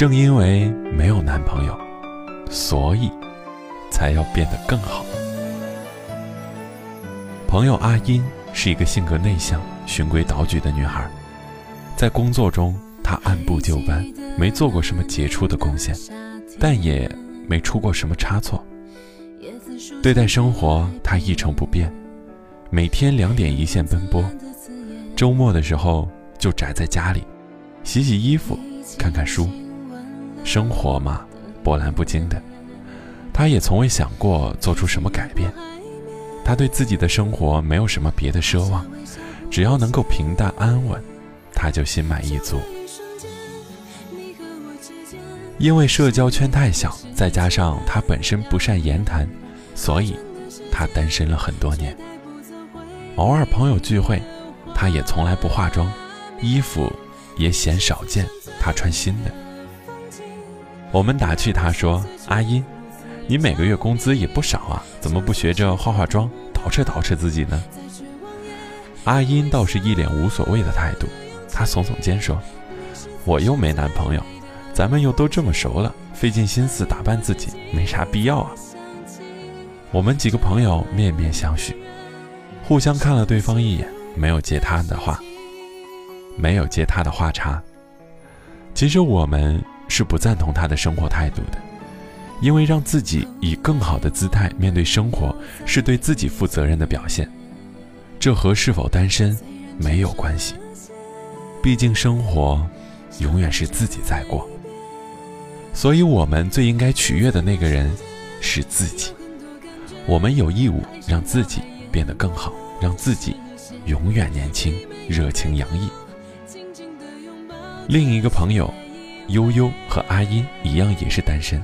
正因为没有男朋友，所以才要变得更好。朋友阿音是一个性格内向、循规蹈矩的女孩，在工作中她按部就班，没做过什么杰出的贡献，但也没出过什么差错。对待生活，她一成不变，每天两点一线奔波，周末的时候就宅在家里，洗洗衣服，看看书。生活嘛，波澜不惊的，她也从未想过做出什么改变。她对自己的生活没有什么别的奢望，只要能够平淡安稳，她就心满意足。因为社交圈太小，再加上她本身不善言谈，所以她单身了很多年。偶尔朋友聚会，她也从来不化妆，衣服也鲜少见她穿新的。我们打趣他说：“阿音，你每个月工资也不少啊，怎么不学着化化妆，捯饬捯饬自己呢？”阿音倒是一脸无所谓的态度，她耸耸肩说：“我又没男朋友，咱们又都这么熟了，费尽心思打扮自己，没啥必要啊。”我们几个朋友面面相觑，互相看了对方一眼，没有接他的话，没有接他的话茬。其实我们。是不赞同他的生活态度的，因为让自己以更好的姿态面对生活，是对自己负责任的表现。这和是否单身没有关系，毕竟生活永远是自己在过。所以，我们最应该取悦的那个人是自己。我们有义务让自己变得更好，让自己永远年轻、热情洋溢。另一个朋友。悠悠和阿音一样也是单身，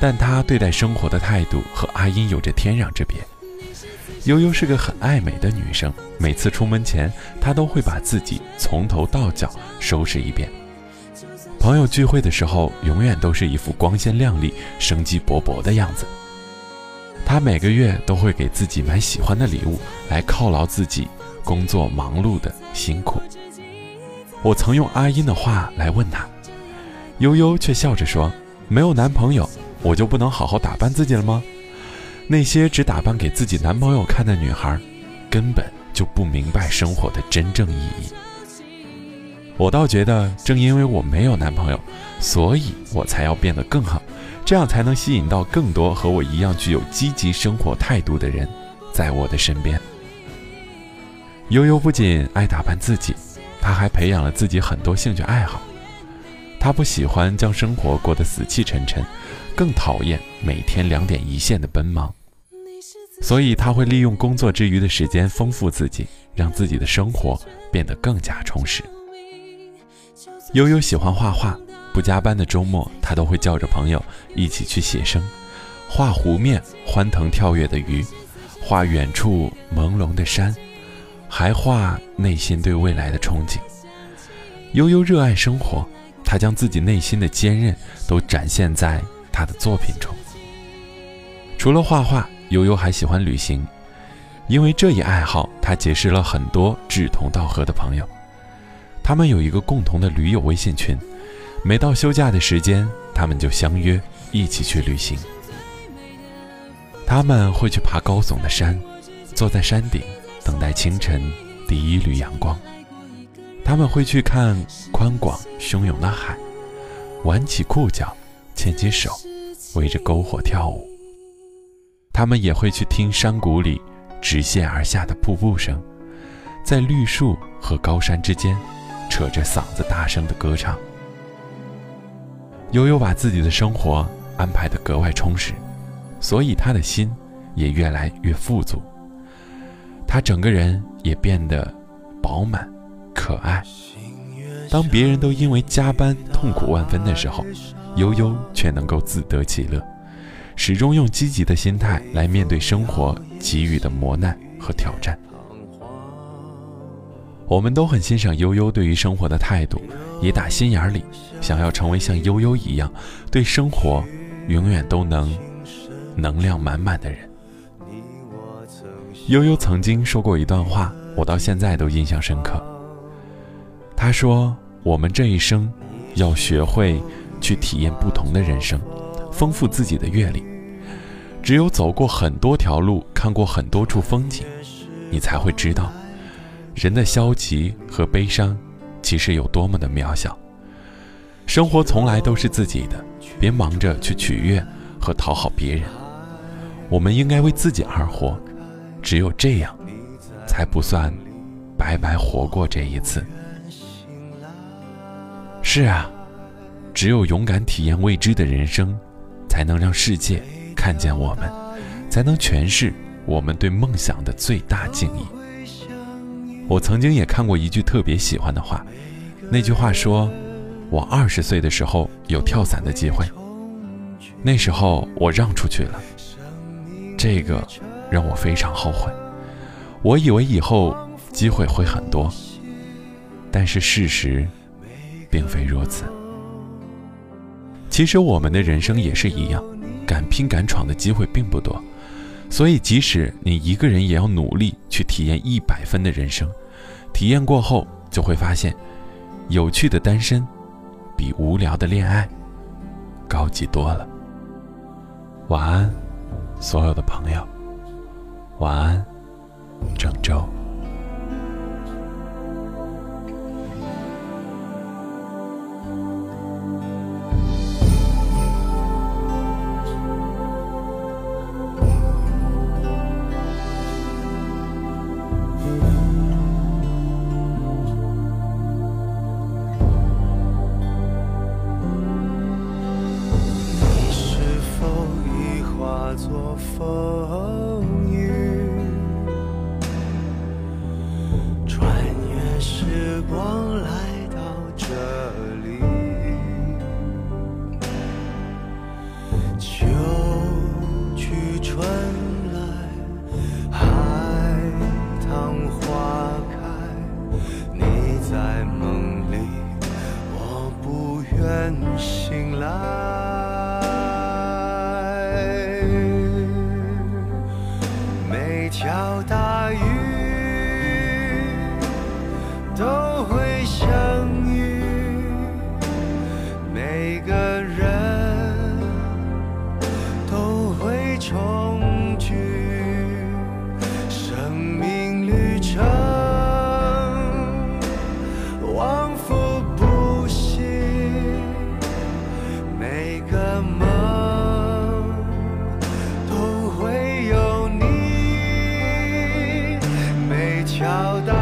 但她对待生活的态度和阿音有着天壤之别。悠悠是个很爱美的女生，每次出门前，她都会把自己从头到脚收拾一遍。朋友聚会的时候，永远都是一副光鲜亮丽、生机勃勃的样子。她每个月都会给自己买喜欢的礼物，来犒劳自己工作忙碌的辛苦。我曾用阿音的话来问她。悠悠却笑着说：“没有男朋友，我就不能好好打扮自己了吗？那些只打扮给自己男朋友看的女孩，根本就不明白生活的真正意义。我倒觉得，正因为我没有男朋友，所以我才要变得更好，这样才能吸引到更多和我一样具有积极生活态度的人，在我的身边。悠悠不仅爱打扮自己，她还培养了自己很多兴趣爱好。”他不喜欢将生活过得死气沉沉，更讨厌每天两点一线的奔忙，所以他会利用工作之余的时间丰富自己，让自己的生活变得更加充实。悠悠喜欢画画，不加班的周末，他都会叫着朋友一起去写生，画湖面欢腾跳跃的鱼，画远处朦胧的山，还画内心对未来的憧憬。悠悠热爱生活。他将自己内心的坚韧都展现在他的作品中。除了画画，悠悠还喜欢旅行，因为这一爱好，他结识了很多志同道合的朋友。他们有一个共同的驴友微信群，每到休假的时间，他们就相约一起去旅行。他们会去爬高耸的山，坐在山顶等待清晨第一缕阳光。他们会去看宽广汹涌的海，挽起裤脚，牵起手，围着篝火跳舞。他们也会去听山谷里直线而下的瀑布声，在绿树和高山之间，扯着嗓子大声的歌唱。悠悠把自己的生活安排得格外充实，所以他的心也越来越富足。他整个人也变得饱满。可爱。当别人都因为加班痛苦万分的时候，悠悠却能够自得其乐，始终用积极的心态来面对生活给予的磨难和挑战。我们都很欣赏悠悠对于生活的态度，也打心眼里想要成为像悠悠一样对生活永远都能能量满满的人。悠悠曾经说过一段话，我到现在都印象深刻。他说：“我们这一生，要学会去体验不同的人生，丰富自己的阅历。只有走过很多条路，看过很多处风景，你才会知道，人的消极和悲伤，其实有多么的渺小。生活从来都是自己的，别忙着去取悦和讨好别人。我们应该为自己而活，只有这样，才不算白白活过这一次。是啊，只有勇敢体验未知的人生，才能让世界看见我们，才能诠释我们对梦想的最大敬意。我曾经也看过一句特别喜欢的话，那句话说：“我二十岁的时候有跳伞的机会，那时候我让出去了，这个让我非常后悔。我以为以后机会会很多，但是事实……”并非如此。其实我们的人生也是一样，敢拼敢闯的机会并不多，所以即使你一个人，也要努力去体验一百分的人生。体验过后，就会发现，有趣的单身，比无聊的恋爱高级多了。晚安，所有的朋友。晚安，郑州。风雨。穿越时光来飘荡。